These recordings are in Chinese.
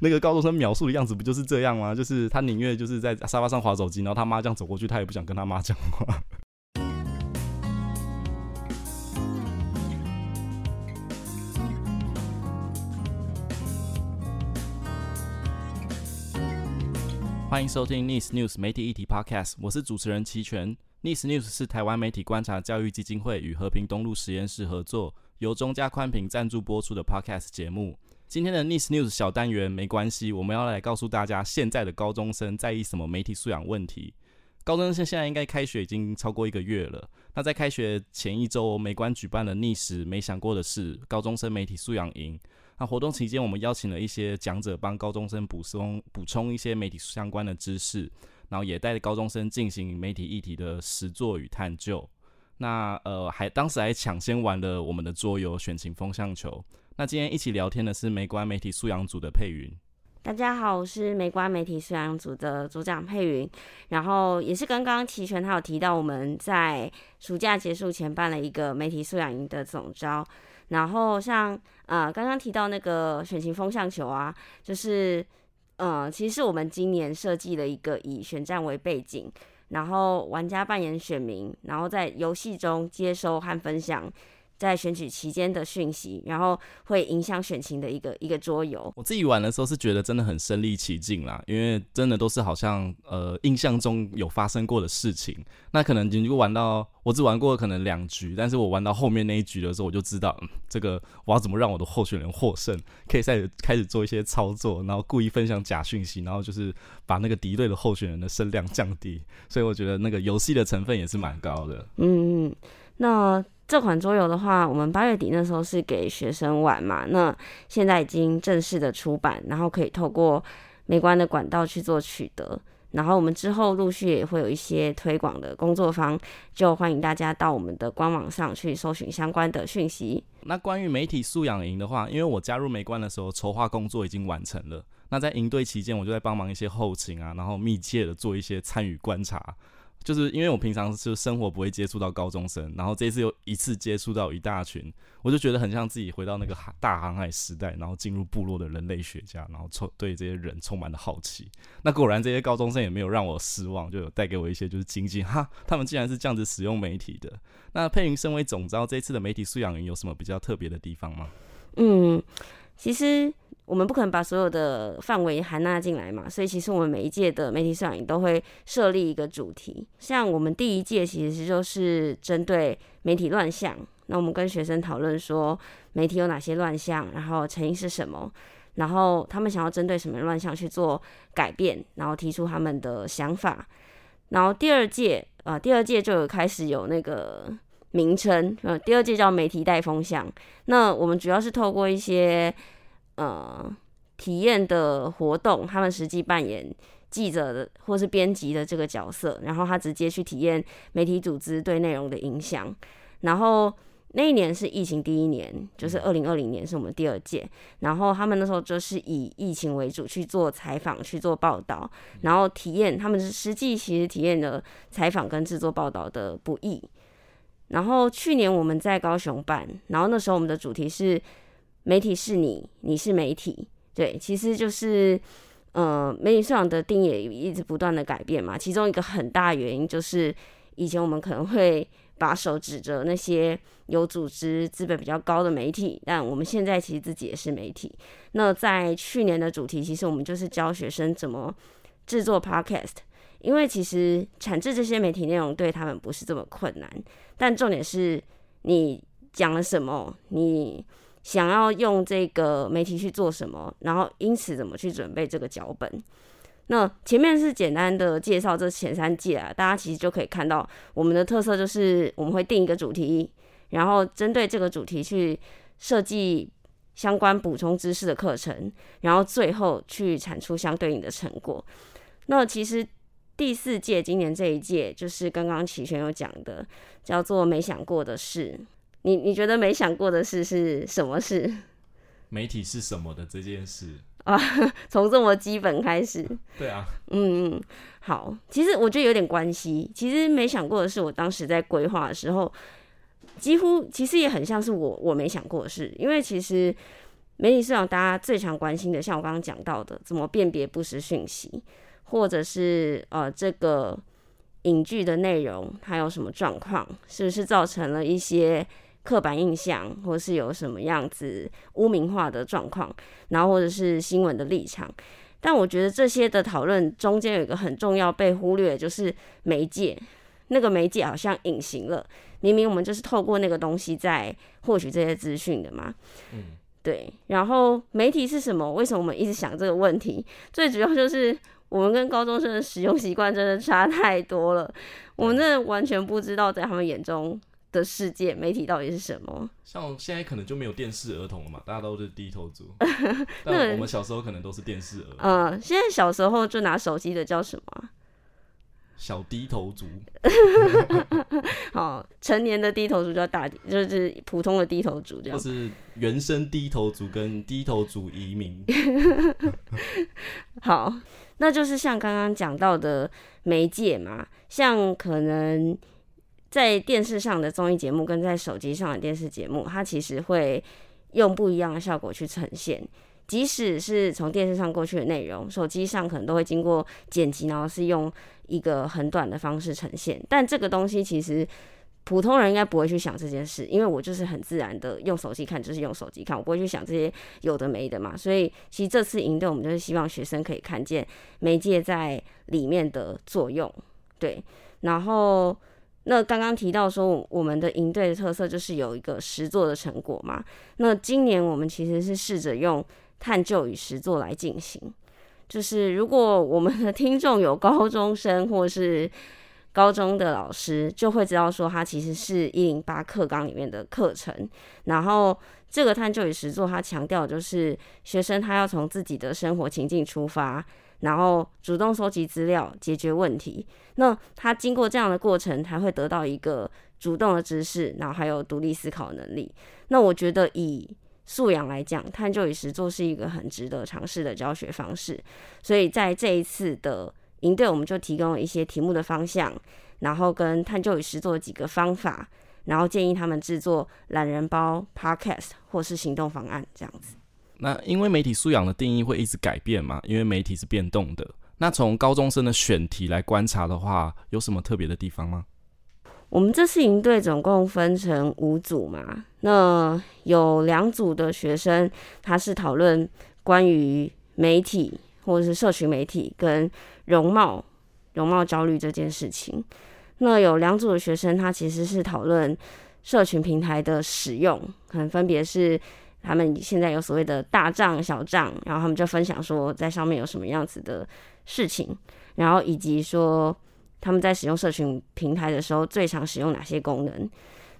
那个高中生描述的样子不就是这样吗？就是他宁愿就是在沙发上滑手机，然后他妈这样走过去，他也不想跟他妈讲话。欢迎收听 Nice News 媒体议题 Podcast，我是主持人齐全。Nice News 是台湾媒体观察教育基金会与和平东路实验室合作，由中嘉宽频赞助播出的 Podcast 节目。今天的 Nice News 小单元没关系，我们要来告诉大家，现在的高中生在意什么媒体素养问题。高中生现在应该开学已经超过一个月了。那在开学前一周，美观举办了逆时没想过的事高中生媒体素养营。那活动期间，我们邀请了一些讲者帮高中生补充补充一些媒体相关的知识，然后也带着高中生进行媒体议题的实作与探究。那呃，还当时还抢先玩了我们的桌游选情风向球。那今天一起聊天的是美观媒体素养组的佩云。大家好，我是美观媒体素养组的组长佩云。然后也是刚刚齐全他有提到，我们在暑假结束前办了一个媒体素养营的总招。然后像呃刚刚提到那个选情风向球啊，就是呃其实是我们今年设计了一个以选战为背景，然后玩家扮演选民，然后在游戏中接收和分享。在选举期间的讯息，然后会影响选情的一个一个桌游。我自己玩的时候是觉得真的很身临其境啦，因为真的都是好像呃印象中有发生过的事情。那可能你如果玩到我只玩过可能两局，但是我玩到后面那一局的时候，我就知道，嗯，这个我要怎么让我的候选人获胜，可以开始开始做一些操作，然后故意分享假讯息，然后就是把那个敌对的候选人的声量降低。所以我觉得那个游戏的成分也是蛮高的。嗯嗯，那。这款桌游的话，我们八月底那时候是给学生玩嘛，那现在已经正式的出版，然后可以透过美观的管道去做取得，然后我们之后陆续也会有一些推广的工作坊，就欢迎大家到我们的官网上去搜寻相关的讯息。那关于媒体素养营的话，因为我加入美观的时候，筹划工作已经完成了，那在营队期间，我就在帮忙一些后勤啊，然后密切的做一些参与观察。就是因为我平常就生活不会接触到高中生，然后这次又一次接触到一大群，我就觉得很像自己回到那个大航海时代，然后进入部落的人类学家，然后充对这些人充满了好奇。那果然这些高中生也没有让我失望，就有带给我一些就是惊喜哈，他们竟然是这样子使用媒体的。那佩云身为总招，这一次的媒体素养营有什么比较特别的地方吗？嗯，其实。我们不可能把所有的范围含纳进来嘛，所以其实我们每一届的媒体素养营都会设立一个主题。像我们第一届其实就是针对媒体乱象，那我们跟学生讨论说媒体有哪些乱象，然后成因是什么，然后他们想要针对什么乱象去做改变，然后提出他们的想法。然后第二届啊，第二届就有开始有那个名称，呃，第二届叫媒体带风向。那我们主要是透过一些。呃，体验的活动，他们实际扮演记者的或是编辑的这个角色，然后他直接去体验媒体组织对内容的影响。然后那一年是疫情第一年，就是二零二零年是我们第二届，然后他们那时候就是以疫情为主去做采访、去做报道，然后体验他们是实际其实体验了采访跟制作报道的不易。然后去年我们在高雄办，然后那时候我们的主题是。媒体是你，你是媒体，对，其实就是，呃，媒体素养的定义也一直不断的改变嘛。其中一个很大原因就是，以前我们可能会把手指着那些有组织、资本比较高的媒体，但我们现在其实自己也是媒体。那在去年的主题，其实我们就是教学生怎么制作 Podcast，因为其实产制这些媒体内容对他们不是这么困难，但重点是你讲了什么，你。想要用这个媒体去做什么，然后因此怎么去准备这个脚本？那前面是简单的介绍这前三届啊，大家其实就可以看到我们的特色就是我们会定一个主题，然后针对这个主题去设计相关补充知识的课程，然后最后去产出相对应的成果。那其实第四届今年这一届就是刚刚齐全有讲的，叫做没想过的事。你你觉得没想过的事是什么事？媒体是什么的这件事啊？从这么基本开始。对啊。嗯嗯，好。其实我觉得有点关系。其实没想过的是，我当时在规划的时候，几乎其实也很像是我我没想过的事。因为其实媒体市场大家最常关心的，像我刚刚讲到的，怎么辨别不实讯息，或者是呃这个影剧的内容它有什么状况，是不是造成了一些刻板印象，或是有什么样子污名化的状况，然后或者是新闻的立场。但我觉得这些的讨论中间有一个很重要被忽略，就是媒介。那个媒介好像隐形了，明明我们就是透过那个东西在获取这些资讯的嘛。嗯，对。然后媒体是什么？为什么我们一直想这个问题？最主要就是我们跟高中生的使用习惯真的差太多了，我们真的完全不知道在他们眼中的世界，媒体到底是什么？像现在可能就没有电视儿童了嘛，大家都是低头族。但我们小时候可能都是电视儿童。嗯、呃，现在小时候就拿手机的叫什么？小低头族。好，成年的低头族叫大，就是普通的低头族这样。就是原生低头族跟低头族移民。好，那就是像刚刚讲到的媒介嘛，像可能。在电视上的综艺节目跟在手机上的电视节目，它其实会用不一样的效果去呈现。即使是从电视上过去的内容，手机上可能都会经过剪辑，然后是用一个很短的方式呈现。但这个东西其实普通人应该不会去想这件事，因为我就是很自然的用手机看，就是用手机看，我不会去想这些有的没的嘛。所以其实这次营队我们就是希望学生可以看见媒介在里面的作用，对，然后。那刚刚提到说，我们的营队的特色就是有一个实作的成果嘛。那今年我们其实是试着用探究与实作来进行。就是如果我们的听众有高中生或是高中的老师，就会知道说，它其实是一零八课纲里面的课程。然后这个探究与实作，它强调就是学生他要从自己的生活情境出发。然后主动收集资料，解决问题。那他经过这样的过程，才会得到一个主动的知识，然后还有独立思考能力。那我觉得以素养来讲，探究与实作是一个很值得尝试的教学方式。所以在这一次的营队，我们就提供了一些题目的方向，然后跟探究与实作的几个方法，然后建议他们制作懒人包、Podcast 或是行动方案这样子。那因为媒体素养的定义会一直改变嘛，因为媒体是变动的。那从高中生的选题来观察的话，有什么特别的地方吗？我们这次营队总共分成五组嘛，那有两组的学生，他是讨论关于媒体或者是社群媒体跟容貌、容貌焦虑这件事情。那有两组的学生，他其实是讨论社群平台的使用，可能分别是。他们现在有所谓的大账、小账，然后他们就分享说在上面有什么样子的事情，然后以及说他们在使用社群平台的时候最常使用哪些功能。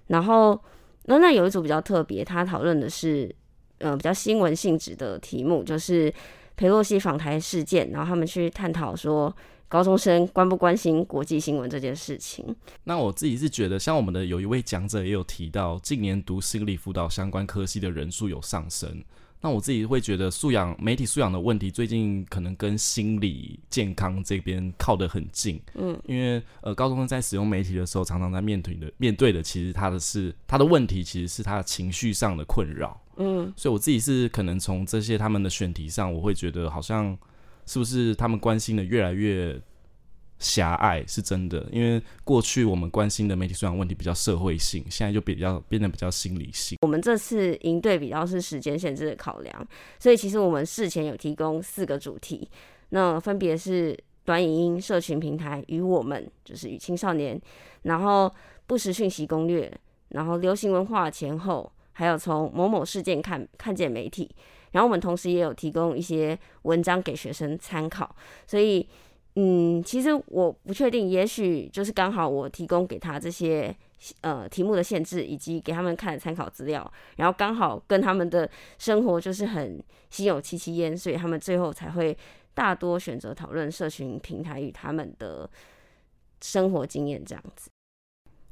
然后那那有一组比较特别，他讨论的是呃比较新闻性质的题目，就是裴洛西访台事件，然后他们去探讨说。高中生关不关心国际新闻这件事情？那我自己是觉得，像我们的有一位讲者也有提到，近年读心理辅导相关科系的人数有上升。那我自己会觉得，素养媒体素养的问题，最近可能跟心理健康这边靠得很近。嗯，因为呃，高中生在使用媒体的时候，常常在面对的面对的，其实他的是他的问题，其实是他的情绪上的困扰。嗯，所以我自己是可能从这些他们的选题上，我会觉得好像。是不是他们关心的越来越狭隘？是真的，因为过去我们关心的媒体素养问题比较社会性，现在就比较变得比较心理性。我们这次营队比较是时间限制的考量，所以其实我们事前有提供四个主题，那分别是短影音、社群平台与我们，就是与青少年，然后不实讯息攻略，然后流行文化前后，还有从某某事件看看见媒体。然后我们同时也有提供一些文章给学生参考，所以，嗯，其实我不确定，也许就是刚好我提供给他这些呃题目的限制，以及给他们看参考资料，然后刚好跟他们的生活就是很心有戚戚焉，所以他们最后才会大多选择讨论社群平台与他们的生活经验这样子。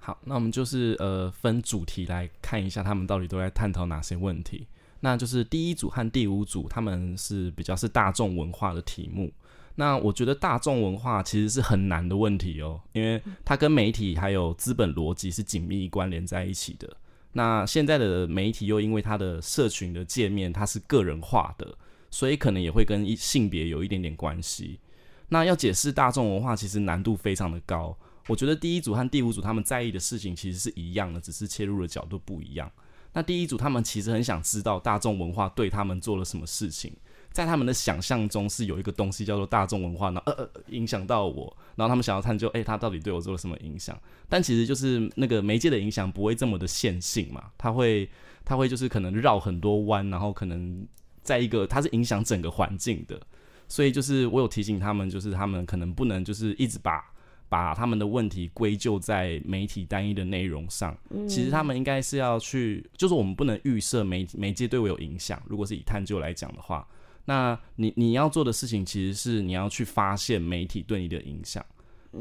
好，那我们就是呃分主题来看一下，他们到底都在探讨哪些问题。那就是第一组和第五组，他们是比较是大众文化的题目。那我觉得大众文化其实是很难的问题哦，因为它跟媒体还有资本逻辑是紧密关联在一起的。那现在的媒体又因为它的社群的界面它是个人化的，所以可能也会跟性别有一点点关系。那要解释大众文化，其实难度非常的高。我觉得第一组和第五组他们在意的事情其实是一样的，只是切入的角度不一样。那第一组他们其实很想知道大众文化对他们做了什么事情，在他们的想象中是有一个东西叫做大众文化，呢，呃呃影响到我，然后他们想要探究，诶，他到底对我做了什么影响？但其实就是那个媒介的影响不会这么的线性嘛，他会他会就是可能绕很多弯，然后可能在一个它是影响整个环境的，所以就是我有提醒他们，就是他们可能不能就是一直把。把他们的问题归咎在媒体单一的内容上，其实他们应该是要去，就是我们不能预设媒媒介对我有影响。如果是以探究来讲的话，那你你要做的事情其实是你要去发现媒体对你的影响，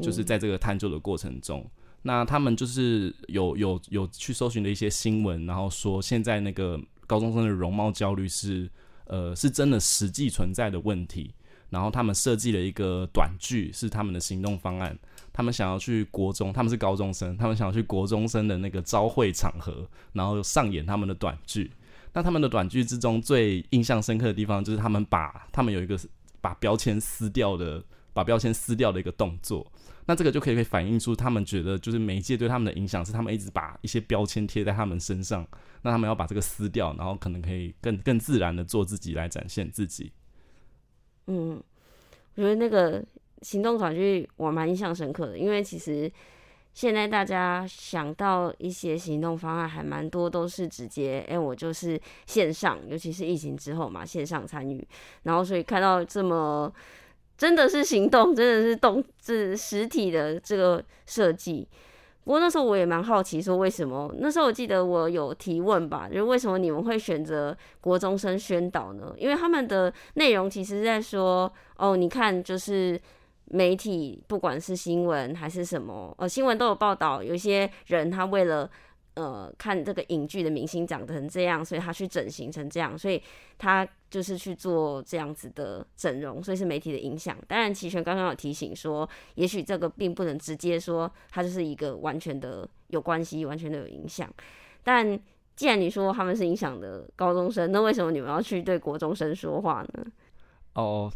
就是在这个探究的过程中，那他们就是有有有去搜寻的一些新闻，然后说现在那个高中生的容貌焦虑是呃是真的实际存在的问题，然后他们设计了一个短剧是他们的行动方案。他们想要去国中，他们是高中生，他们想要去国中生的那个朝会场合，然后上演他们的短剧。那他们的短剧之中最印象深刻的地方，就是他们把他们有一个把标签撕掉的，把标签撕掉的一个动作。那这个就可以可以反映出他们觉得，就是媒介对他们的影响是他们一直把一些标签贴在他们身上。那他们要把这个撕掉，然后可能可以更更自然的做自己来展现自己。嗯，我觉得那个。行动短剧我蛮印象深刻的，因为其实现在大家想到一些行动方案还蛮多，都是直接哎、我就是线上，尤其是疫情之后嘛，线上参与，然后所以看到这么真的是行动，真的是动，是实体的这个设计。不过那时候我也蛮好奇，说为什么？那时候我记得我有提问吧，就为什么你们会选择国中生宣导呢？因为他们的内容其实在说，哦，你看就是。媒体不管是新闻还是什么，呃，新闻都有报道，有些人他为了呃看这个影剧的明星长成这样，所以他去整形成这样，所以他就是去做这样子的整容，所以是媒体的影响。当然，齐全刚刚有提醒说，也许这个并不能直接说他就是一个完全的有关系，完全的有影响。但既然你说他们是影响的高中生，那为什么你们要去对国中生说话呢？哦。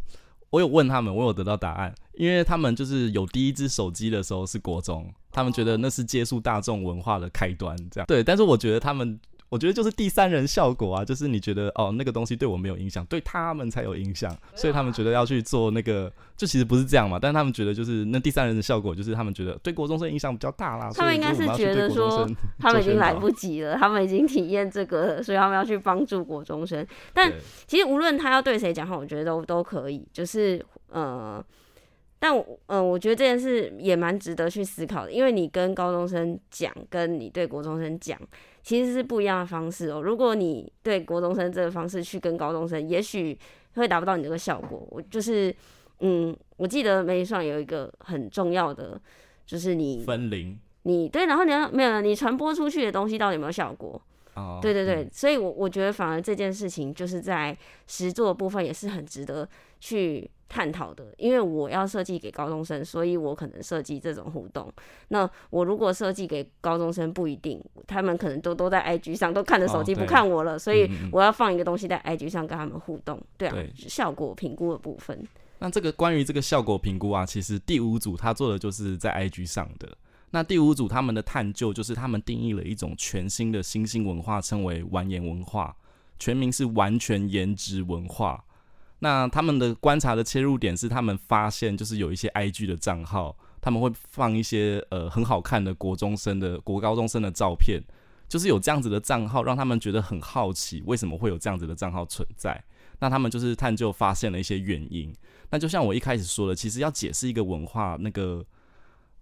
我有问他们，我有得到答案，因为他们就是有第一只手机的时候是国中，他们觉得那是接触大众文化的开端，这样。对，但是我觉得他们。我觉得就是第三人效果啊，就是你觉得哦，那个东西对我没有影响，对他们才有影响，所以他们觉得要去做那个，就其实不是这样嘛。但是他们觉得就是那第三人的效果，就是他们觉得对国中生影响比较大啦。他们应该是觉得说他们已经来不及了，他们已经体验这个了，所以他们要去帮助国中生。但其实无论他要对谁讲话，我觉得都都可以，就是呃。但嗯、呃，我觉得这件事也蛮值得去思考的，因为你跟高中生讲，跟你对国中生讲，其实是不一样的方式哦。如果你对国中生这个方式去跟高中生，也许会达不到你这个效果。我就是，嗯，我记得媒体上有一个很重要的，就是你分龄，你对，然后你要没有，你传播出去的东西到底有没有效果？哦，对对对，嗯、所以我我觉得反而这件事情就是在实作的部分也是很值得去。探讨的，因为我要设计给高中生，所以我可能设计这种互动。那我如果设计给高中生，不一定，他们可能都都在 IG 上，都看着手机不看我了，哦，所以我要放一个东西在 IG 上跟他们互动。对啊，对，效果评估的部分。那这个关于这个效果评估啊，其实第五组他做的就是在 IG 上的。那第五组他们的探究就是他们定义了一种全新的新兴文化，称为完颜文化，全名是完全颜值文化。那他们的观察的切入点是，他们发现就是有一些 IG 的账号，他们会放一些呃很好看的国中生的国高中生的照片，就是有这样子的账号，让他们觉得很好奇，为什么会有这样子的账号存在？那他们就是探究发现了一些原因。那就像我一开始说的，其实要解释一个文化，那个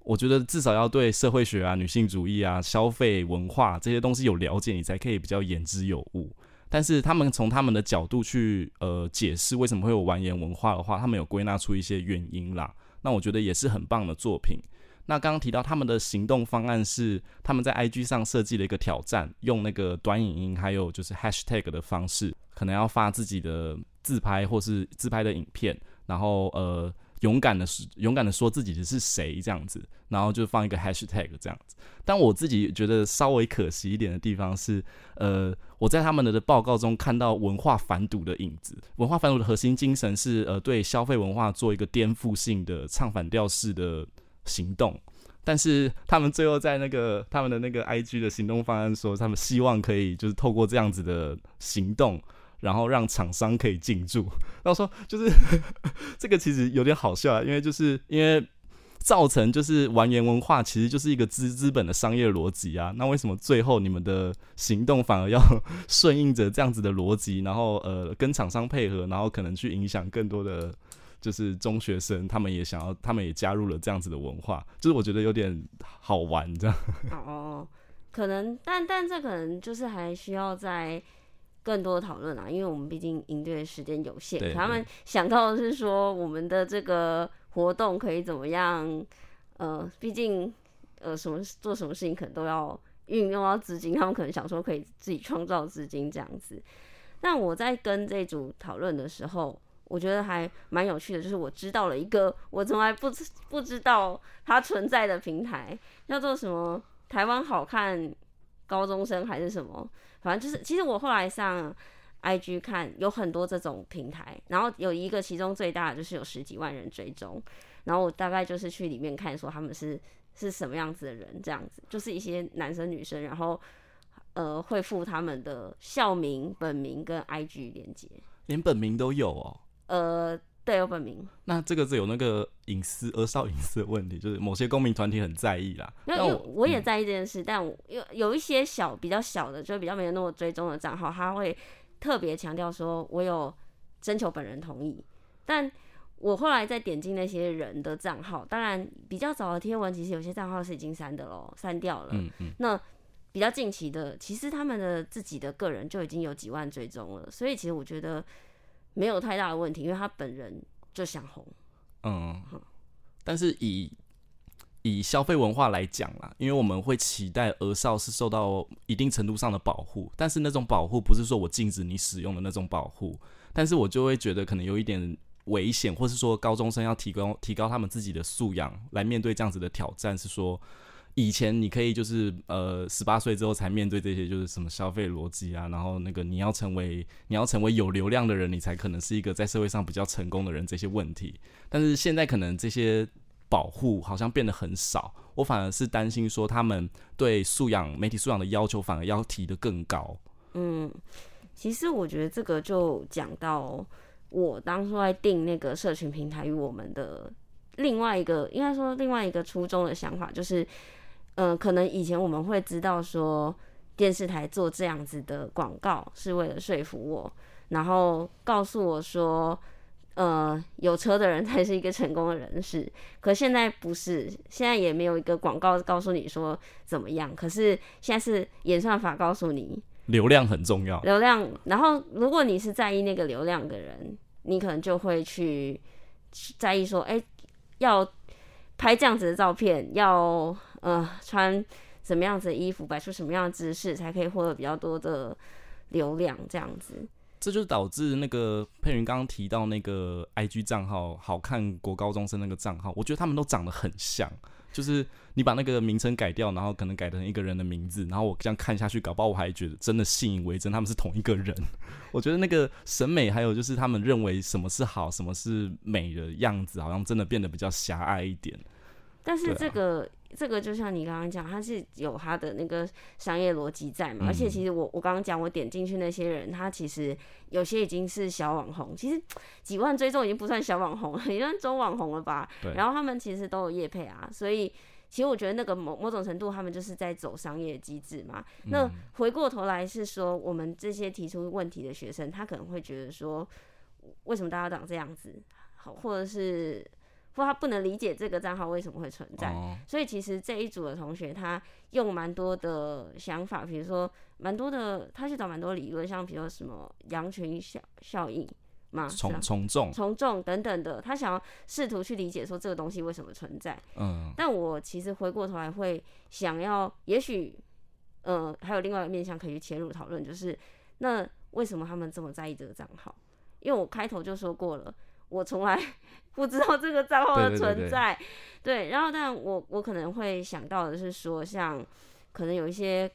我觉得至少要对社会学啊、女性主义啊、消费文化这些东西有了解，你才可以比较言之有物。但是他们从他们的角度去呃解释为什么会有完颜文化的话，他们有归纳出一些原因啦。那我觉得也是很棒的作品。那刚刚提到他们的行动方案是他们在 IG 上设计了一个挑战，用那个短影音还有就是 Hashtag 的方式，可能要发自己的自拍或是自拍的影片，然后呃。勇敢的勇敢的说自己的是谁这样子，然后就放一个 hashtag 这样子。但我自己觉得稍微可惜一点的地方是，呃，我在他们的报告中看到文化反赌的影子。文化反赌的核心精神是，呃，对消费文化做一个颠覆性的唱反调式的行动。但是他们最后在那个他们的那个 IG 的行动方案说，他们希望可以就是透过这样子的行动。然后让厂商可以进驻，然后说就是呵 呵这个其实有点好笑啊，因为就是因为造成就是完颜文化其实就是一个资资本的商业逻辑啊，那为什么最后你们的行动反而要顺应着这样子的逻辑，然后呃跟厂商配合，然后可能去影响更多的就是中学生，他们也想要，他们也加入了这样子的文化，就是我觉得有点好玩这样。哦，可能，但但这可能就是还需要在。更多的讨论啊，因为我们毕竟营队的时间有限，对对对，他们想到的是说我们的这个活动可以怎么样？呃，毕竟呃什么做什么事情可能都要运用到资金，他们可能想说可以自己创造资金这样子。但我在跟这组讨论的时候，我觉得还蛮有趣的，就是我知道了一个我从来不知不知道它存在的平台，叫做什么台湾好看高中生还是什么。反正就是，其实我后来上 IG 看，有很多这种平台，然后有一个其中最大的就是有十几万人追踪，然后我大概就是去里面看，说他们是是什么样子的人，这样子，就是一些男生女生，然后呃会附他们的校名、本名跟 IG 连接，连本名都有哦，呃。对，有本名。那这个是有那个隐私、儿少隐私的问题，就是某些公民团体很在意啦。因为我，我也在意这件事，嗯、但我有有一些小、比较小的，就比较没有那么追踪的账号，他会特别强调说，我有征求本人同意。但我后来再点进那些人的账号，当然比较早的贴文，其实有些账号是已经删的喽，删掉了。嗯嗯。那比较近期的，其实他们的自己的个人就已经有几万追踪了，所以其实我觉得。没有太大的问题，因为他本人就想红。嗯，但是以以消费文化来讲啦，因为我们会期待儿少是受到一定程度上的保护，但是那种保护不是说我禁止你使用的那种保护，但是我就会觉得可能有一点危险，或是说高中生要提高提高他们自己的素养来面对这样子的挑战，是说。以前你可以就是呃十八岁之后才面对这些就是什么消费逻辑啊，然后那个你要成为你要成为有流量的人，你才可能是一个在社会上比较成功的人这些问题。但是现在可能这些保护好像变得很少，我反而是担心说他们对素养媒体素养的要求反而要提得更高。嗯，其实我觉得这个就讲到我当初在定那个社群平台与我们的另外一个应该说另外一个初衷的想法就是。嗯、呃，可能以前我们会知道说，电视台做这样子的广告是为了说服我，然后告诉我说，呃，有车的人才是一个成功的人士。可现在不是，现在也没有一个广告告诉你说怎么样。可是现在是演算法告诉你，流量很重要。流量，然后如果你是在意那个流量的人，你可能就会去在意说，哎，要拍这样子的照片，要。呃，穿什么样子的衣服，摆出什么样的姿势，才可以获得比较多的流量？这样子，这就导致那个佩云刚刚提到那个 IG 账号，好看国高中生那个账号，我觉得他们都长得很像。就是你把那个名称改掉，然后可能改成一个人的名字，然后我这样看下去，搞不好我还觉得真的信以为真，他们是同一个人。我觉得那个审美，还有就是他们认为什么是好，什么是美的样子，好像真的变得比较狭隘一点。但是这个。这个就像你刚刚讲，他是有他的那个商业逻辑在嘛，嗯、而且其实我我刚刚讲，我点进去那些人，他其实有些已经是小网红，其实几万追踪已经不算小网红了，也算中网红了吧。对然后他们其实都有业配啊，所以其实我觉得那个某某种程度，他们就是在走商业机制嘛。嗯、那回过头来是说，我们这些提出问题的学生，他可能会觉得说，为什么大家长这样子？好，或者是。不，他不能理解这个账号为什么会存在，哦、所以其实这一组的同学他用蛮多的想法，比如说蛮多的，他去找蛮多理论，像比如说什么羊群效效应嘛，从从众从众等等的，他想要试图去理解说这个东西为什么存在。嗯，但我其实回过头来会想要，也许呃还有另外一个面向可以去切入讨论，就是那为什么他们这么在意这个账号？因为我开头就说过了。我从来 不知道这个账号的存在。对，对，对，对，然后但我我可能会想到的是说，像可能有一些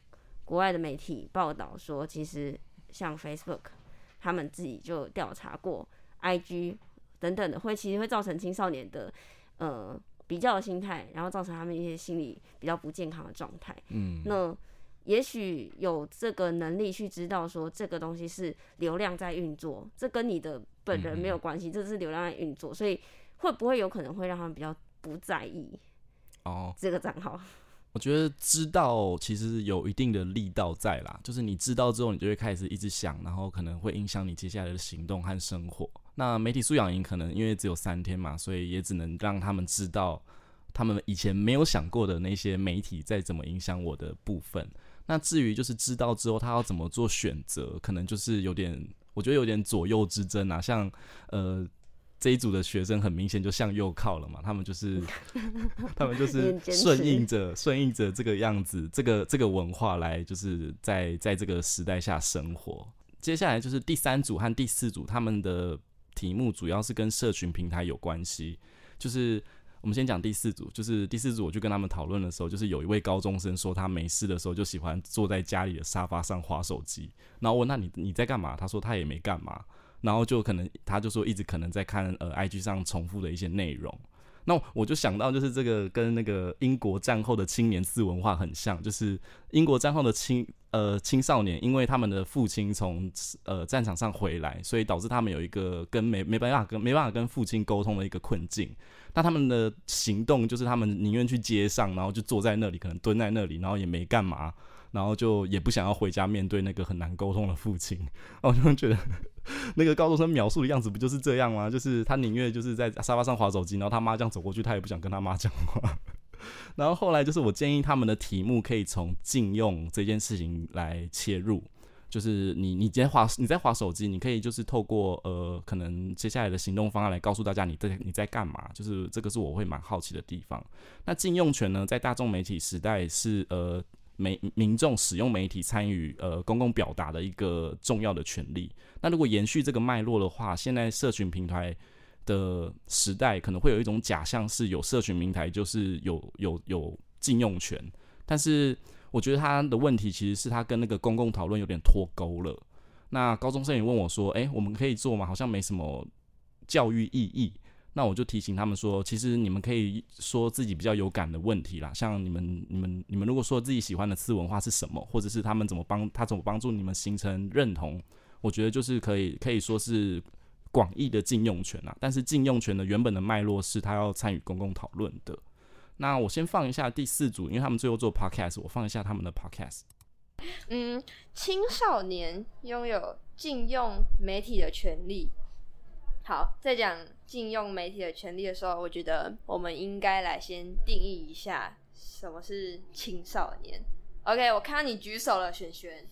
国外的媒体报道说，其实像 Facebook 他们自己就调查过，IG 等等的会其实会造成青少年的呃比较的心态，然后造成他们一些心理比较不健康的状态。嗯，那。也许有这个能力去知道说这个东西是流量在运作，这跟你的本人没有关系，这是流量在运作，所以会不会有可能会让他们比较不在意哦这个账号？我觉得知道其实有一定的力道在啦，就是你知道之后，你就会开始一直想，然后可能会影响你接下来的行动和生活。那媒体素养营可能因为只有三天嘛，所以也只能让他们知道他们以前没有想过的那些媒体在怎么影响我的部分。那至于就是知道之后他要怎么做选择，可能就是有点，我觉得有点左右之争啊。像呃这一组的学生很明显就向右靠了嘛，他们就是 他们就是顺应着顺应着这个样子，这个这个文化来就是在在这个时代下生活。接下来就是第三组和第四组，他们的题目主要是跟社群平台有关系，就是。我们先讲第四组，就是第四组，我去跟他们讨论的时候，就是有一位高中生说他没事的时候就喜欢坐在家里的沙发上划手机，然后我问那，你你在干嘛？他说他也没干嘛，然后就可能他就说一直可能在看呃 IG 上重复的一些内容。那我就想到，就是这个跟那个英国战后的青年自文化很像，就是英国战后的青呃青少年，因为他们的父亲从呃战场上回来，所以导致他们有一个跟没没办法跟没办法跟父亲沟通的一个困境。那他们的行动就是他们宁愿去街上，然后就坐在那里，可能蹲在那里，然后也没干嘛，然后就也不想要回家面对那个很难沟通的父亲。我就觉得。那个高中生描述的样子不就是这样吗？就是他宁愿就是在沙发上划手机，然后他妈这样走过去，他也不想跟他妈讲话。然后后来就是我建议他们的题目可以从禁用这件事情来切入，就是你你在划你在划手机，你可以就是透过呃可能接下来的行动方案来告诉大家你在你在干嘛，就是这个是我会蛮好奇的地方。那禁用权呢，在大众媒体时代是呃。媒民众使用媒体参与呃公共表达的一个重要的权利。那如果延续这个脉络的话，现在社群平台的时代可能会有一种假象，是有社群平台就是有有有禁用权。但是我觉得他的问题其实是他跟那个公共讨论有点脱钩了。那高中生也问我说：“诶，我们可以做吗？好像没什么教育意义。”那我就提醒他们说，其实你们可以说自己比较有感的问题啦，像你们、你们、你们如果说自己喜欢的次文化是什么，或者是他们怎么帮他怎么帮助你们形成认同，我觉得就是可以可以说是广义的禁用权啦。但是禁用权的原本的脉络是他要参与公共讨论的。那我先放一下第四组，因为他们最后做 podcast，我放一下他们的 podcast。嗯，青少年拥有禁用媒体的权利。好，在讲禁用媒体的权利的时候，我觉得我们应该来先定义一下什么是青少年。OK，我看到你举手了，璇璇。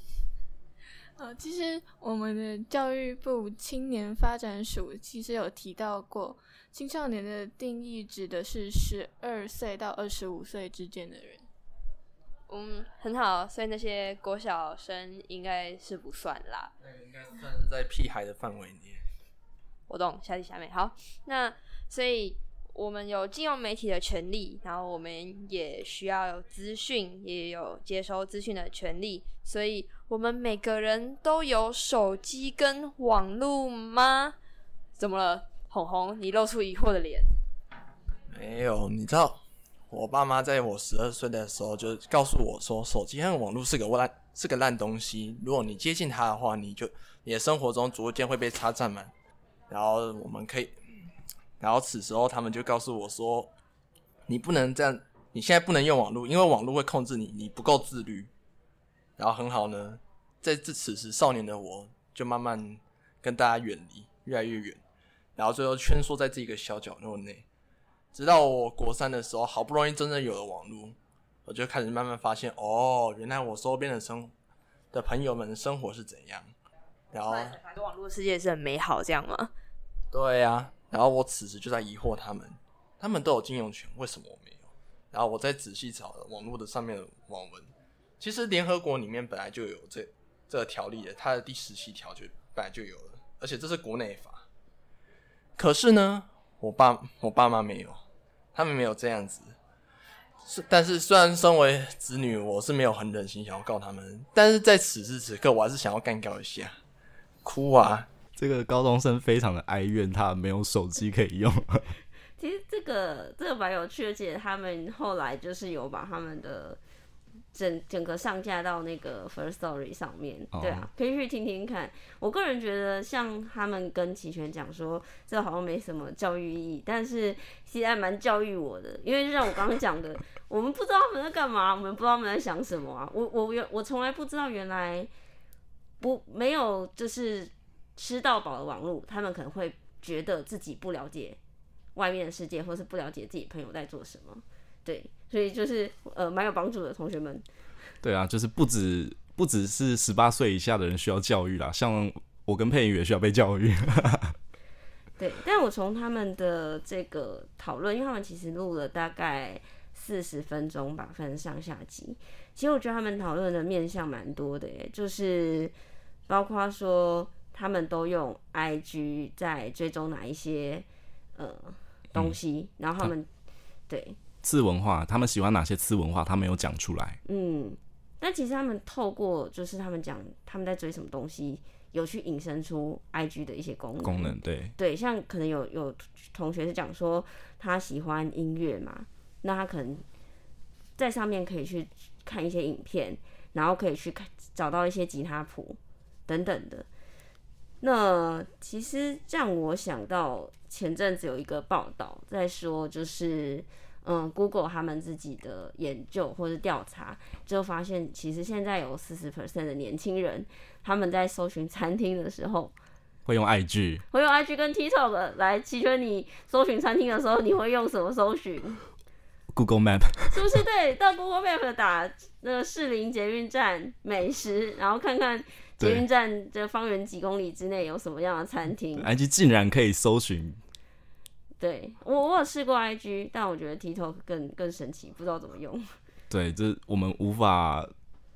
呃，其实我们的教育部青年发展署其实有提到过，青少年的定义指的是十二岁到二十五岁之间的人。嗯，很好，所以那些国小生应该是不算啦。那个应该算是在屁孩的范围内。活动下题下面好，那所以我们有金融媒体的权利，然后我们也需要有资讯，也有接收资讯的权利，所以我们每个人都有手机跟网络吗？怎么了，红红？你露出疑惑的脸。没有，你知道，我爸妈在我十二岁的时候就告诉我说，手机和网络是个烂是个烂东西，如果你接近它的话，你就你的生活中逐渐会被它占满。然后我们可以，然后此时候他们就告诉我说：“你不能这样，你现在不能用网络，因为网络会控制你，你不够自律。”然后很好呢，在这此时少年的我就慢慢跟大家远离，越来越远，然后最后蜷缩在这个小角落内，直到我国三的时候，好不容易真正有了网络，我就开始慢慢发现，哦，原来我周边的生的朋友们的生活是怎样。然后，反正网络世界是很美好，这样吗？对呀、然后我此时就在疑惑他们，他们都有禁用权，为什么我没有？然后我再仔细找了网络的上面的网文，其实联合国里面本来就有这这个条例的，它的第十七条就本来就有了，而且这是国内法。可是呢，我爸我爸妈没有，他们没有这样子。是，但是虽然身为子女，我是没有很忍心想要告他们，但是在此时此刻，我还是想要干掉一下，哭啊！这个高中生非常的哀怨，他没有手机可以用。其实这个这个蛮有趣的，而且他们后来就是有把他们的。整整个上架到那个 First Story 上面，对啊，可以去听听看。我个人觉得，像他们跟齐全讲说，这好像没什么教育意义，但是其实还蛮教育我的。因为就像我刚刚讲的，我们不知道他们在干嘛，我们不知道他们在想什么啊。我我原我从来不知道，原来不没有就是吃到饱的网络，他们可能会觉得自己不了解外面的世界，或是不了解自己朋友在做什么。对，所以就是呃，蛮有帮助的，同学们。对啊，就是不止不只是十八岁以下的人需要教育啦，像我跟佩音也需要被教育。对，但我从他们的这个讨论，因为他们其实录了大概四十分钟吧，分上下集。其实我觉得他们讨论的面向蛮多的耶，就是包括说他们都用 IG 在追踪哪一些呃东西，嗯、然后他们、啊、对。次文化，他们喜欢哪些次文化？他没有讲出来。嗯，但其实他们透过就是他们讲他们在追什么东西，有去引申出 IG 的一些功能。功能对对，像可能有有同学是讲说他喜欢音乐嘛，那他可能在上面可以去看一些影片，然后可以去看找到一些吉他谱等等的。那其实这样，我想到前阵子有一个报道在说，就是。嗯，Google 他们自己的研究或者调查，就发现其实现在有四十 percent 的年轻人，他们在搜寻餐厅的时候会用 IG，会用 IG 跟 TikTok 来。齐全，你搜寻餐厅的时候，你会用什么搜寻？Google Map 是不是？对，到 Google Map 打那个士林捷运站美食，然后看看捷运站这方圆几公里之内有什么样的餐厅。IG 竟然可以搜寻。对我，我有试过 IG，但我觉得 TikTok 更更神奇，不知道怎么用。对，这我们无法，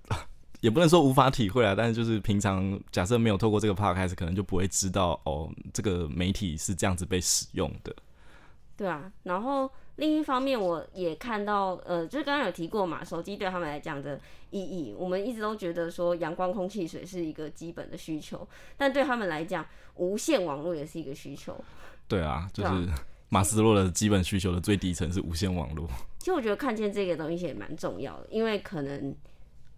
也不能说无法体会啊。但是就是平常假设没有透过这个 Podcast，可能就不会知道哦，这个媒体是这样子被使用的。对啊，然后另一方面，我也看到，呃，就是刚刚有提过嘛，手机对他们来讲的意义，我们一直都觉得说阳光、空气、水是一个基本的需求，但对他们来讲，无线网络也是一个需求。对啊，就是。马斯洛的基本需求的最底层是无线网络。其实我觉得看见这个东西也蛮重要的，因为可能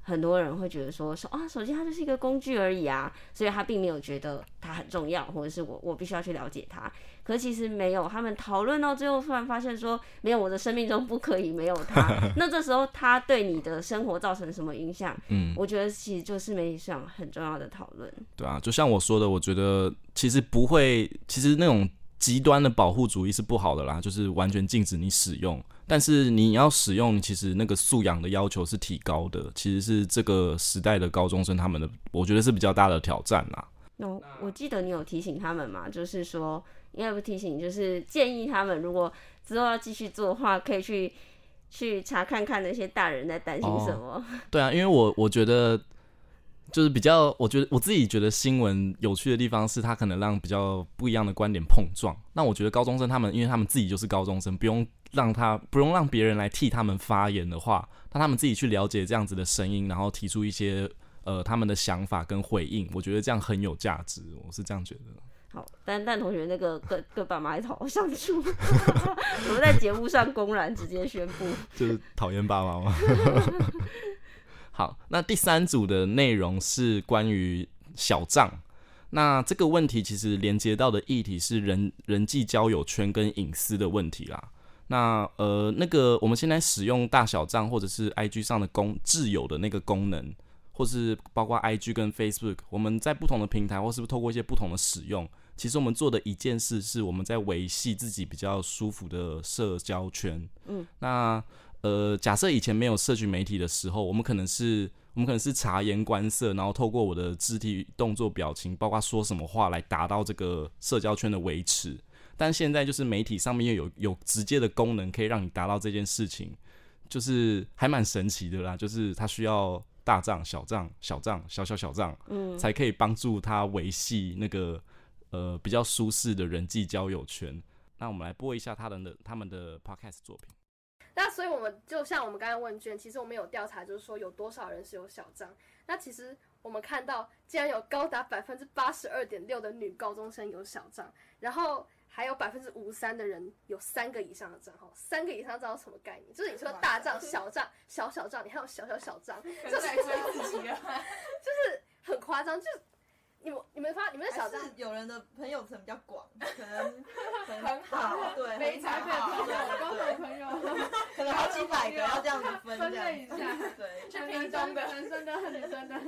很多人会觉得说说啊，手机它就是一个工具而已啊，所以他并没有觉得它很重要，或者是我我必须要去了解它。可其实没有，他们讨论到最后，突然发现说，没有，我的生命中不可以没有它。那这时候它对你的生活造成什么影响？嗯，我觉得其实就是媒体上很重要的讨论。对啊，就像我说的，我觉得其实不会，其实那种。极端的保护主义是不好的啦，就是完全禁止你使用。但是你要使用，其实那个素养的要求是提高的，其实是这个时代的高中生他们的，我觉得是比较大的挑战啦。那、no, 我记得你有提醒他们嘛，就是说应该不提醒，就是建议他们如果之后要继续做的话，可以去去查看看那些大人在担心什么。哦。对啊，因为我我觉得。就是比较，我觉得我自己觉得新闻有趣的地方是，它可能让比较不一样的观点碰撞。那我觉得高中生他们，因为他们自己就是高中生，不用让他不用让别人来替他们发言的话，让他们自己去了解这样子的声音，然后提出一些呃他们的想法跟回应，我觉得这样很有价值。我是这样觉得。好，但但同学那个跟跟爸妈好好相处，我们在节目上公然直接宣布，就是讨厌爸妈吗？好，那第三组的内容是关于小账。那这个问题其实连接到的议题是人人际交友圈跟隐私的问题啦。那呃，那个我们现在使用大小账或者是 IG 上的功挚友的那个功能，或是包括 IG 跟 Facebook，我们在不同的平台或是不是透过一些不同的使用，其实我们做的一件事是我们在维系自己比较舒服的社交圈。嗯，那。呃，假设以前没有社群媒体的时候，我们可能是我们可能是察言观色，然后透过我的肢体动作、表情，包括说什么话来达到这个社交圈的维持。但现在就是媒体上面又有有直接的功能，可以让你达到这件事情，就是还蛮神奇的啦。就是它需要大账、小账、小账、小小小账，嗯，才可以帮助他维系那个呃比较舒适的人际交友圈。那我们来播一下他的他们的 podcast 作品。那所以我们就像我们刚才问卷，其实我们有调查，就是说有多少人是有小账。那其实我们看到，竟然有高达百分之八十二点六的女高中生有小账，然后。还有百分之五十三的人有三个以上的账号，三个以上账号什么概念？就是你说大账、小账、小小账，你还有小小小账，就是 就是很夸张。就是你们你们发你们的小账，有人的朋友层比较广，可能很好，对，非常好，对，朋友 可能好几百个要这样子分这样一下，对，去平中的男生的女生的。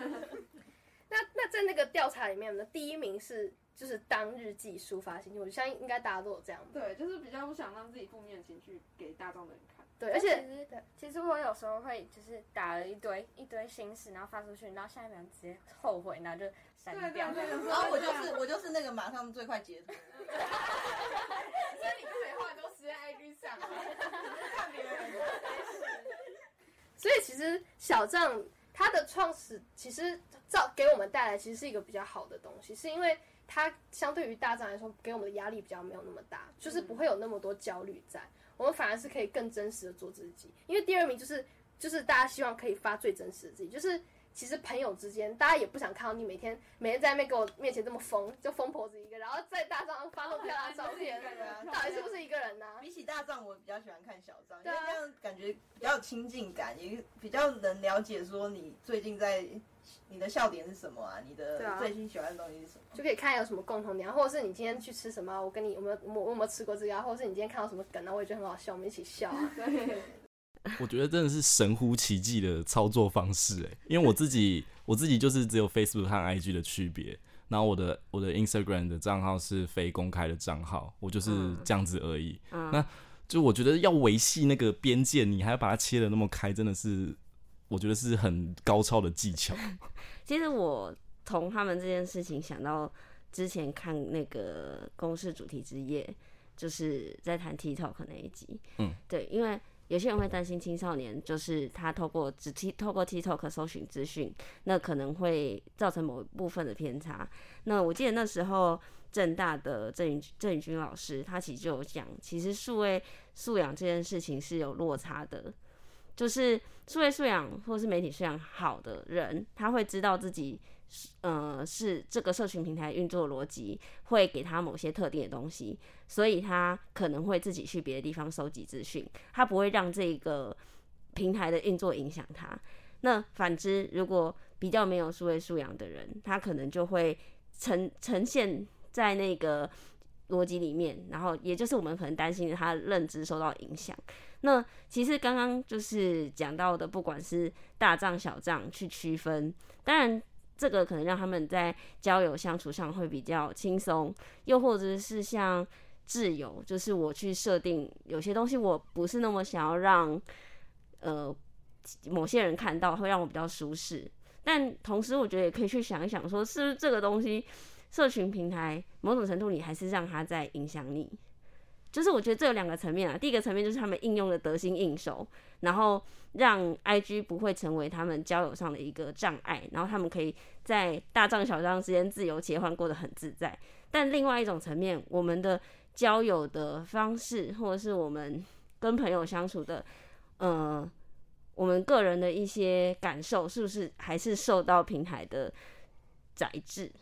那那在那个调查里面呢，第一名是。就是当日记抒发心情，我相信应该大家都有这样。对，就是比较不想让自己负面情绪给大众的人看。对，而且其实，其实我有时候会就是打了一堆一堆心事，然后发出去，然后下一秒直接后悔，然后就删掉。对对对，然后我就是我就是那个马上最快截图。所以你就没花很多时间 IG 上了，看别人。所以其实小账它的创始，其实造给我们带来其实是一个比较好的东西，是因为。它相对于大账来说，给我们的压力比较没有那么大，就是不会有那么多焦虑在，我们反而是可以更真实的做自己。因为第二名就是就是大家希望可以发最真实的自己，就是。其实朋友之间，大家也不想看到你每天每天在那边给我面前这么疯，就疯婆子一个，然后在大账发那么漂亮的照片，到底是不是一个人呢、啊？比起大账，我比较喜欢看小账，因为这样感觉比较有亲近感，也比较能了解说你最近在你的笑点是什么啊，你的最近喜欢的东西是什么，就可以看有什么共同点，或者是你今天去吃什么，我跟你有没有我我有没有吃过这个，或者是你今天看到什么梗，然后我也觉得很好笑，我们一起笑啊。对。我觉得真的是神乎其技的操作方式哎，因为我自己 我自己就是只有 Facebook 和 IG 的区别，然后我的我的 Instagram 的账号是非公开的账号，我就是这样子而已。嗯、那就我觉得要维系那个边界，你还要把它切的那么开，真的是我觉得是很高超的技巧。其实我从他们这件事情想到之前看那个公视主题之夜，就是在谈 TikTok 那一集，嗯，对，因为。有些人会担心青少年，就是他透过只 T 透过 TikTok 搜寻资讯，那可能会造成某部分的偏差。那我记得那时候正大的郑宇郑宇君老师，他其实就有讲，其实数位素养这件事情是有落差的，就是数位素养或是媒体素养好的人，他会知道自己。呃，是这个社群平台运作逻辑会给他某些特定的东西，所以他可能会自己去别的地方收集资讯，他不会让这个平台的运作影响他。那反之，如果比较没有数位素养的人，他可能就会呈呈现在那个逻辑里面，然后也就是我们可能担心他认知受到影响。那其实刚刚就是讲到的，不管是大账小账去区分，当然。这个可能让他们在交友相处上会比较轻松，又或者是像自由，就是我去设定有些东西，我不是那么想要让呃某些人看到，会让我比较舒适。但同时，我觉得也可以去想一想，说是不是这个东西，社群平台某种程度你还是让它在影响你。就是我觉得这有两个层面啊，第一个层面就是他们应用的得心应手，然后。让 IG 不会成为他们交友上的一个障碍，然后他们可以在大账小账之间自由切换，过得很自在。但另外一种层面，我们的交友的方式，或者是我们跟朋友相处的，呃，我们个人的一些感受，是不是还是受到平台的宰制？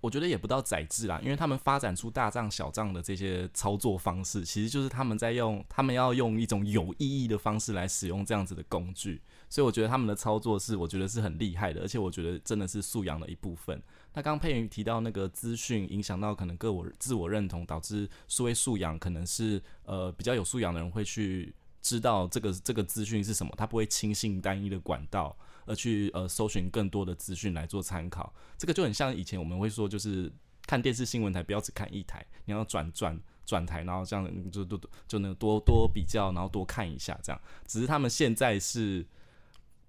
我觉得也不到宰制啦，因为他们发展出大账小账的这些操作方式，其实就是他们在用，他们要用一种有意义的方式来使用这样子的工具，所以我觉得他们的操作是，我觉得是很厉害的，而且我觉得真的是素养的一部分。那刚刚佩云提到那个资讯影响到可能个我自我认同，导致数位素养可能是呃比较有素养的人会去知道这个这个资讯是什么，他不会轻信单一的管道。而去呃搜寻更多的资讯来做参考，这个就很像以前我们会说，就是看电视新闻台不要只看一台，你要转转转台，然后这样就多就能多多比较，然后多看一下这样。只是他们现在是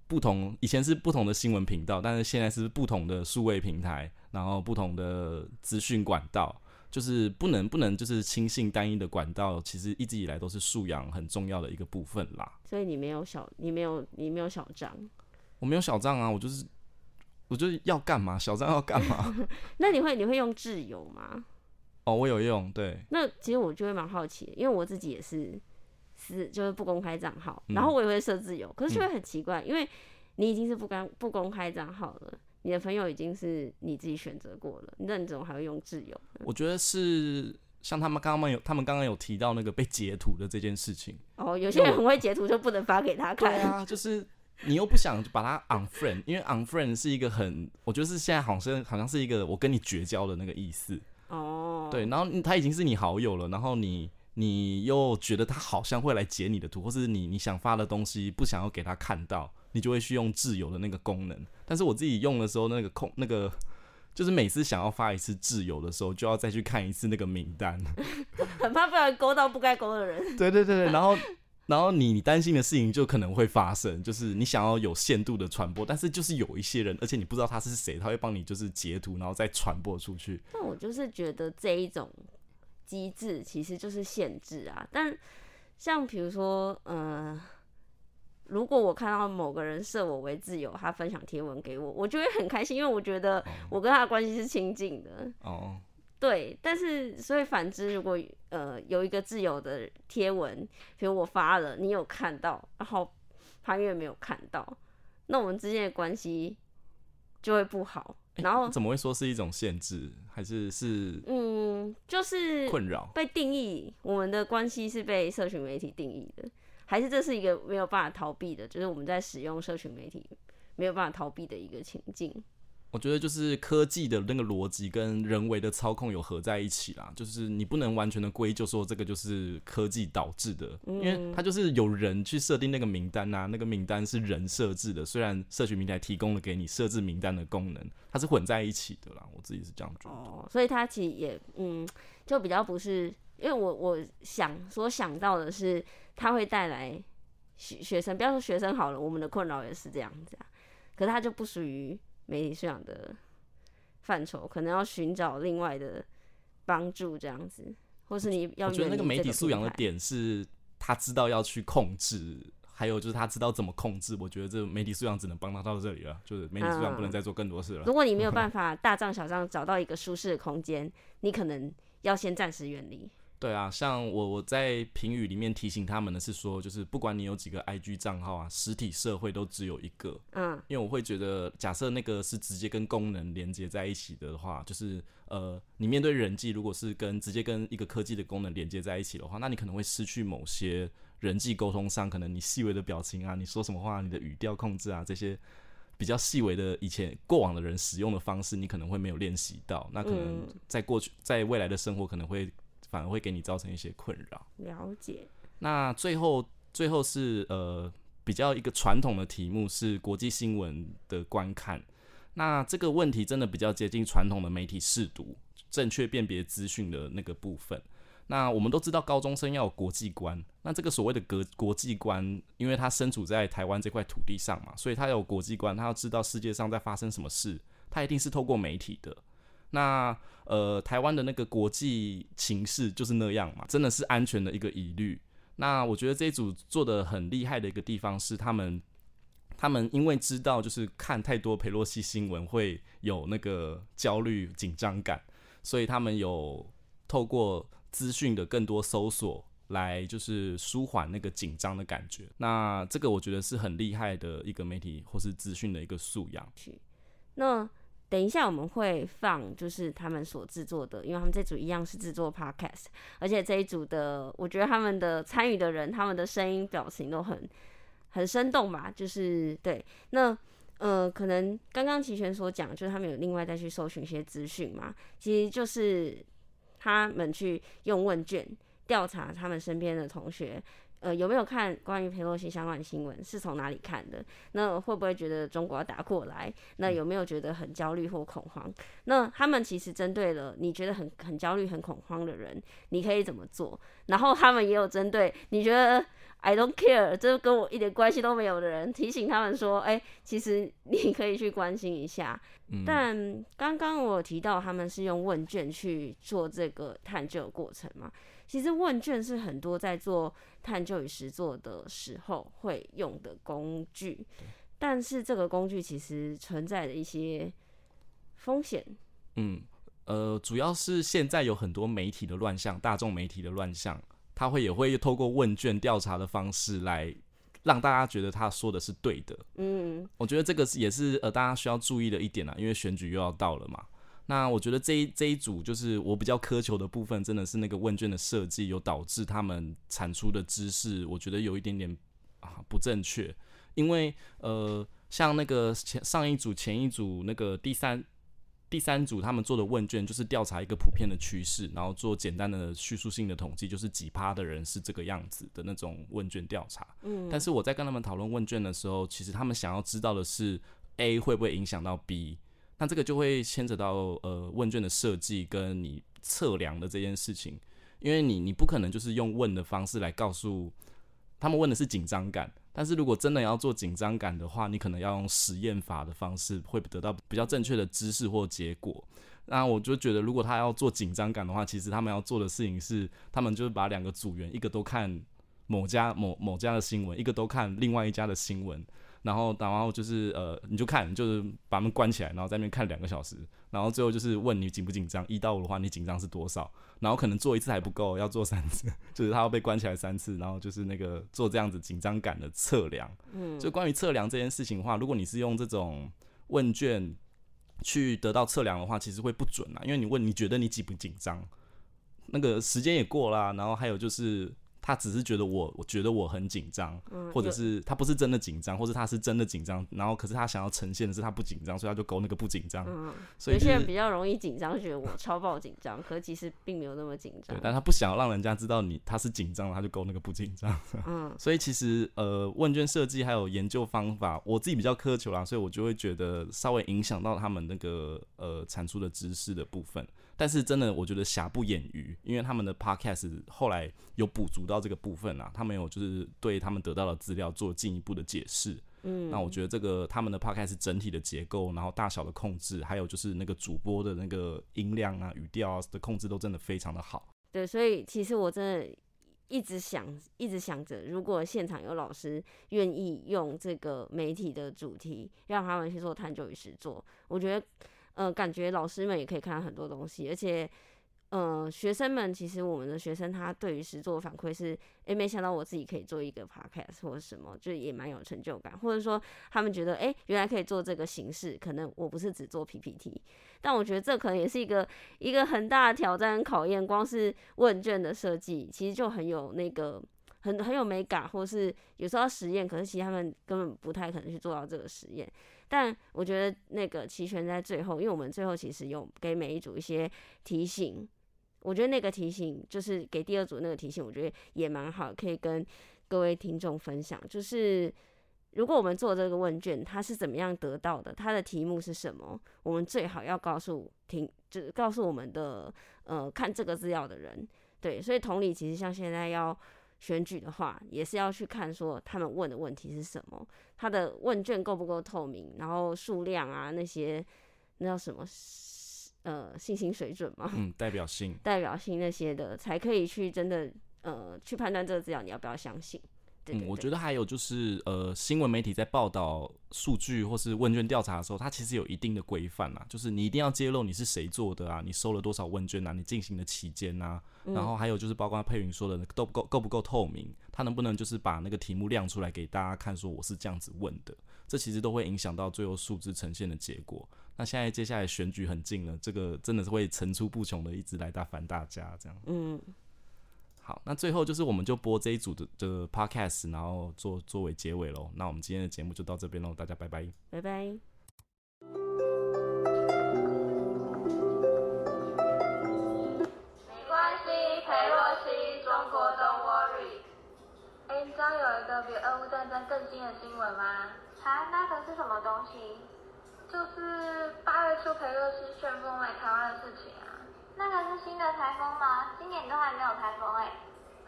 不同，以前是不同的新闻频道，但是现在是不同的数位平台，然后不同的资讯管道，就是不能不能就是轻信单一的管道，其实一直以来都是素养很重要的一个部分啦。所以你没有小，你没有你没有小张。我没有小账啊，我就是我就是要干嘛？小账要干嘛？那你会你会用自由吗？哦，我有用。对。那其实我就会蛮好奇，因为我自己也是是就是不公开账号，嗯、然后我也会设挚友，可是就会很奇怪，嗯、因为你已经是不公不公开账号了，你的朋友已经是你自己选择过了，那你怎么还会用自由？我觉得是像他们刚刚有他们刚刚有提到那个被截图的这件事情。哦，有些人很会截图，就不能发给他看。对啊，就是。你又不想把他 unfriend，因为 unfriend 是一个很，我觉得是现在好像好像是一个我跟你绝交的那个意思。哦。对，然后他已经是你好友了，然后你你又觉得他好像会来截你的图，或是你你想发的东西不想要给他看到，你就会去用自由的那个功能。但是我自己用的时候，那个空那个就是每次想要发一次挚友的时候，就要再去看一次那个名单，很怕不然勾到不该勾的人。对对对对，然后。然后你你担心的事情就可能会发生，就是你想要有限度的传播，但是就是有一些人，而且你不知道他是谁，他会帮你就是截图，然后再传播出去。那我就是觉得这一种机制其实就是限制啊。但像比如说，呃，如果我看到某个人设我为挚友，他分享贴文给我，我就会很开心，因为我觉得我跟他的关系是亲近的。哦。对，但是所以反之，如果呃有一个自由的贴文，比如我发了，你有看到，然后潘越没有看到，那我们之间的关系就会不好。然后怎么会说是一种限制，还是是嗯，就是困扰被定义，我们的关系是被社群媒体定义的，还是这是一个没有办法逃避的，就是我们在使用社群媒体没有办法逃避的一个情境。我觉得就是科技的那个逻辑跟人为的操控有合在一起啦，就是你不能完全的归咎说这个就是科技导致的，因为它就是有人去设定那个名单啊，那个名单是人设置的，虽然社群平台提供了给你设置名单的功能，它是混在一起的啦，我自己是这样觉得。哦，所以它其实也嗯，就比较不是，因为我我想所想到的是，它会带来学学生，不要说学生好了，我们的困扰也是这样子啊，可是它就不属于。媒体素养的范畴，可能要寻找另外的帮助，这样子，或是你要。我觉得那个媒体素养的点是，他知道要去控制，还有就是他知道怎么控制。我觉得这媒体素养只能帮他到这里了，就是媒体素养不能再做更多事了。嗯，如果你没有 办法大账小账找到一个舒适的空间，你可能要先暂时远离。对啊，像我我在评语里面提醒他们的是说，就是不管你有几个 IG 账号啊，实体社会都只有一个。嗯，因为我会觉得，假设那个是直接跟功能连接在一起的话，就是呃，你面对人际，如果是跟直接跟一个科技的功能连接在一起的话，那你可能会失去某些人际沟通上，可能你细微的表情啊，你说什么话，你的语调控制啊，这些比较细微的以前过往的人使用的方式，你可能会没有练习到，那可能在过去在未来的生活可能会。反而会给你造成一些困扰。了解。那最后，最后是呃比较一个传统的题目是国际新闻的观看。那这个问题真的比较接近传统的媒体试读、正确辨别资讯的那个部分。那我们都知道高中生要有国际观。那这个所谓的国国际观，因为他身处在台湾这块土地上嘛，所以他有国际观，他要知道世界上在发生什么事，他一定是透过媒体的。那呃，台湾的那个国际情势就是那样嘛，真的是安全的一个疑虑。那我觉得这一组做的很厉害的一个地方是，他们他们因为知道就是看太多裴洛西新闻会有那个焦虑紧张感，所以他们有透过资讯的更多搜索来就是舒缓那个紧张的感觉。那这个我觉得是很厉害的一个媒体或是资讯的一个素养。那。等一下，我们会放就是他们所制作的，因为他们这组一样是制作 podcast，而且这一组的，我觉得他们的参与的人，他们的声音、表情都很很生动吧。就是对，那呃，可能刚刚齐全所讲，就是他们有另外再去搜寻一些资讯嘛，其实就是他们去用问卷调查他们身边的同学。呃，有没有看关于佩洛西相关的新闻？是从哪里看的？那会不会觉得中国要打过来？那有没有觉得很焦虑或恐慌？那他们其实针对了你觉得很很焦虑、很恐慌的人，你可以怎么做？然后他们也有针对你觉得 I don't care，这跟我一点关系都没有的人，提醒他们说，哎、欸，其实你可以去关心一下。嗯、但刚刚我有提到他们是用问卷去做这个探究过程嘛？其实问卷是很多在做探究与实作的时候会用的工具，但是这个工具其实存在的一些风险。嗯，呃，主要是现在有很多媒体的乱象，大众媒体的乱象，他会也会透过问卷调查的方式来让大家觉得他说的是对的。嗯，我觉得这个也是呃大家需要注意的一点啦，因为选举又要到了嘛。那我觉得这一这一组就是我比较苛求的部分，真的是那个问卷的设计有导致他们产出的知识，我觉得有一点点啊不正确。因为呃，像那个前上一组、前一组那个第三第三组他们做的问卷，就是调查一个普遍的趋势，然后做简单的叙述性的统计，就是几趴的人是这个样子的那种问卷调查。嗯，但是我在跟他们讨论问卷的时候，其实他们想要知道的是 A 会不会影响到 B。那这个就会牵扯到呃问卷的设计跟你测量的这件事情，因为你你不可能就是用问的方式来告诉他们问的是紧张感，但是如果真的要做紧张感的话，你可能要用实验法的方式会得到比较正确的知识或结果。那我就觉得如果他要做紧张感的话，其实他们要做的事情是，他们就是把两个组员一个都看某家某某家的新闻，一个都看另外一家的新闻。然后，然后就是呃，你就看，就是把他们关起来，然后在那边看两个小时，然后最后就是问你紧不紧张，一到五的话，你紧张是多少？然后可能做一次还不够，要做三次，就是他要被关起来三次，然后就是那个做这样子紧张感的测量。嗯，就关于测量这件事情的话，如果你是用这种问卷去得到测量的话，其实会不准啊，因为你问你觉得你紧不紧张，那个时间也过啦，然后还有就是。他只是觉得我，我觉得我很紧张，嗯，或者是他不是真的紧张，或者他是真的紧张，然后可是他想要呈现的是他不紧张，所以他就勾那个不紧张。嗯，所以、就是、有些人比较容易紧张，觉得我超爆紧张，可其实并没有那么紧张。对，但他不想要让人家知道你他是紧张，他就勾那个不紧张。嗯，所以其实呃，问卷设计还有研究方法，我自己比较苛求啦，所以我就会觉得稍微影响到他们那个呃产出的知识的部分。但是真的，我觉得瑕不掩瑜，因为他们的 podcast 后来有补足到这个部分啊，他们有就是对他们得到的资料做进一步的解释。嗯，那我觉得这个他们的 podcast 整体的结构，然后大小的控制，还有就是那个主播的那个音量啊、语调啊的控制，都真的非常的好。对，所以其实我真的一直想，一直想着，如果现场有老师愿意用这个媒体的主题，让他们去做探究与实作，我觉得。呃，感觉老师们也可以看到很多东西，而且，呃，学生们其实我们的学生他对于实作反馈是，诶，没想到我自己可以做一个 podcast 或者什么，就也蛮有成就感，或者说他们觉得，诶，原来可以做这个形式，可能我不是只做 PPT，但我觉得这可能也是一个一个很大的挑战考验，光是问卷的设计，其实就很有那个很很有美感，或是有时候要实验，可是其实他们根本不太可能去做到这个实验。但我觉得那个齐全在最后，因为我们最后其实有给每一组一些提醒，我觉得那个提醒就是给第二组那个提醒，我觉得也蛮好，可以跟各位听众分享。就是如果我们做这个问卷，它是怎么样得到的，它的题目是什么，我们最好要告诉听，就是告诉我们的呃看这个资料的人，对，所以同理，其实像现在要。选举的话，也是要去看说他们问的问题是什么，他的问卷够不够透明，然后数量啊那些那叫什么呃信心水准嘛，嗯，代表性，代表性那些的，才可以去真的呃去判断这个资料你要不要相信。嗯，我觉得还有就是，呃，新闻媒体在报道数据或是问卷调查的时候，它其实有一定的规范啊，就是你一定要揭露你是谁做的啊，你收了多少问卷啊，你进行的期间啊，然后还有就是包括佩云说的，够不够够不够透明，他能不能就是把那个题目亮出来给大家看，说我是这样子问的，这其实都会影响到最后数字呈现的结果。那现在接下来选举很近了，这个真的是会层出不穷的一直来打烦大家这样。嗯。好，那最后就是我们就播这一组的的 podcast，然后作作为结尾喽。那我们今天的节目就到这边喽，大家拜拜，拜拜。没关系，裴洛西，中国 Don't worry。哎，你知道有一个比俄乌战争更新的新闻吗？啊，那个是什么东西？就是八月初裴洛西旋风来台湾的事情啊。那个是新的台风吗？今年都还没有台风哎、欸。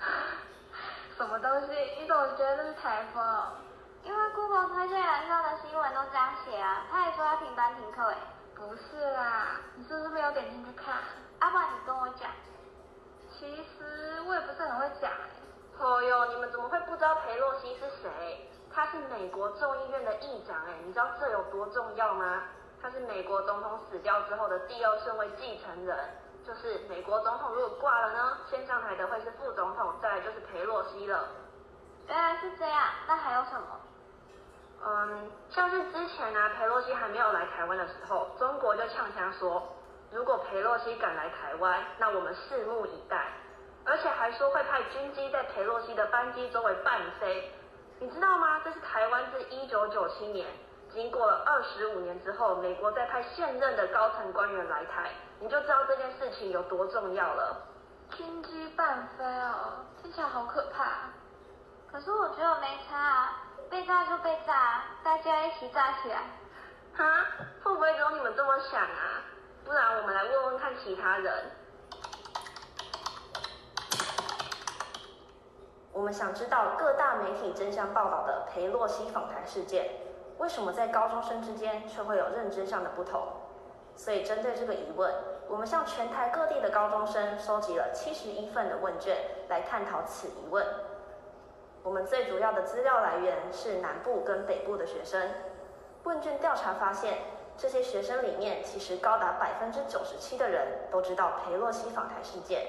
什么东西？你怎么觉得这是台风？因为 Google 推荐栏上的新闻都这样写啊。他也说要停班停课哎、欸。不是啦，你是不是没有点进去看？阿爸，你跟我讲。其实我也不是很会讲哎、欸。哦哟，你们怎么会不知道裴洛西是谁？他是美国众议院的议长，哎，你知道这有多重要吗？他是美国总统死掉之后的第二顺位继承人，就是美国总统如果挂了呢，先上台的会是副总统，再来就是裴洛西了。原来是这样，那还有什么？嗯，像是之前呢、啊，裴洛西还没有来台湾的时候，中国就呛呛说，如果裴洛西敢来台湾，那我们拭目以待，而且还说会派军机在裴洛西的班机周围伴飞。你知道吗？这是台湾自一九九七年，经过了二十五年之后，美国再派现任的高层官员来台，你就知道这件事情有多重要了。军机伴飞哦，听起来好可怕。可是我觉得我没差啊，被炸就被炸，大家一起炸起来。哈？会不会只有你们这么想啊？不然我们来问问看其他人。我们想知道各大媒体争相报道的裴洛西访台事件，为什么在高中生之间却会有认知上的不同？所以针对这个疑问，我们向全台各地的高中生收集了七十一份的问卷来探讨此疑问。我们最主要的资料来源是南部跟北部的学生。问卷调查发现，这些学生里面其实高达百分之九十七的人都知道裴洛西访台事件，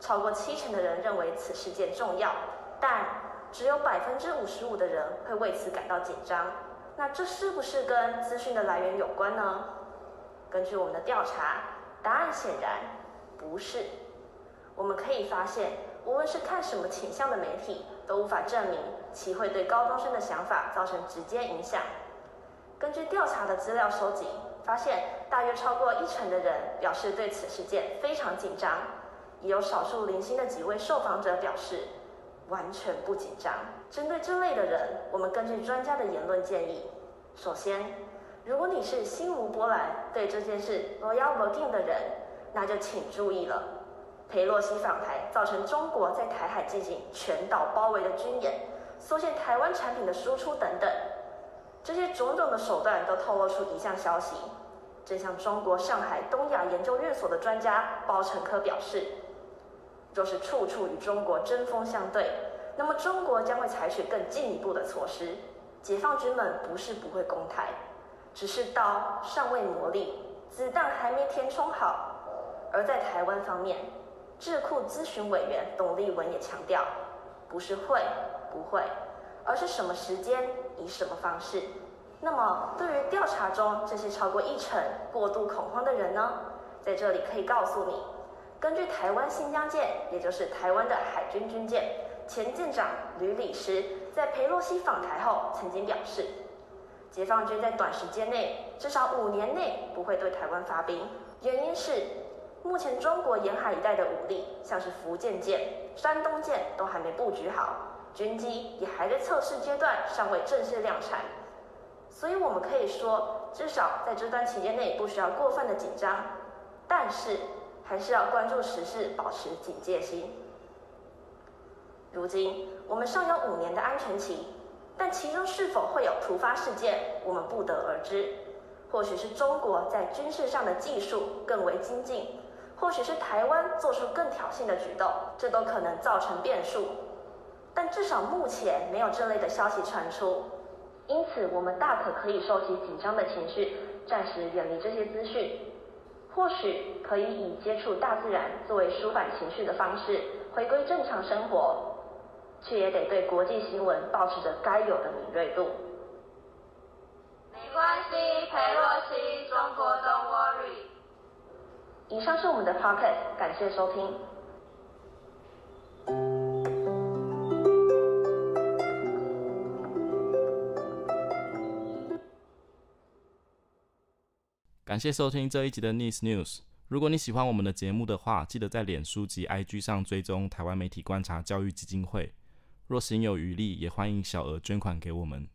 超过七成的人认为此事件重要。但只有百分之五十五的人会为此感到紧张，那这是不是跟资讯的来源有关呢？根据我们的调查，答案显然不是。我们可以发现，无论是看什么倾向的媒体，都无法证明其会对高中生的想法造成直接影响。根据调查的资料收集，发现大约超过一成的人表示对此事件非常紧张，也有少数零星的几位受访者表示。完全不紧张。针对这类的人，我们根据专家的言论建议：首先，如果你是心无波澜对这件事无要无紧的人，那就请注意了。裴洛西访台造成中国在台海进行全岛包围的军演，缩限台湾产品的输出等等，这些种种的手段都透露出一项消息。正像中国上海东亚研究院所的专家包成科表示。若是处处与中国针锋相对，那么中国将会采取更进一步的措施。解放军们不是不会攻台，只是刀尚未磨砺，子弹还没填充好。而在台湾方面，智库咨询委员董立文也强调，不是会不会，而是什么时间以什么方式。那么，对于调查中这些超过一成过度恐慌的人呢？在这里可以告诉你。根据台湾新疆舰，也就是台湾的海军军舰，前舰长吕礼诗在裴洛西访台后曾经表示，解放军在短时间内，至少五年内不会对台湾发兵。原因是目前中国沿海一带的武力，像是福建舰、山东舰都还没布局好，军机也还在测试阶段，尚未正式量产。所以我们可以说，至少在这段期间内不需要过分的紧张，但是。还是要关注时事，保持警戒心。如今我们尚有五年的安全期，但其中是否会有突发事件，我们不得而知。或许是中国在军事上的技术更为精进，或许是台湾做出更挑衅的举动，这都可能造成变数。但至少目前没有这类的消息传出，因此我们大可可以收起紧张的情绪，暂时远离这些资讯。或许可以以接触大自然作为舒缓情绪的方式，回归正常生活，却也得对国际新闻保持着该有的敏锐度。没关系，裴洛西，中国 Don't worry。以上是我们的 podcast，感谢收听。感谢收听这一集的 Nice News。如果你喜欢我们的节目的话，记得在脸书及 IG 上追踪台湾媒体观察教育基金会。若行有余力，也欢迎小额捐款给我们。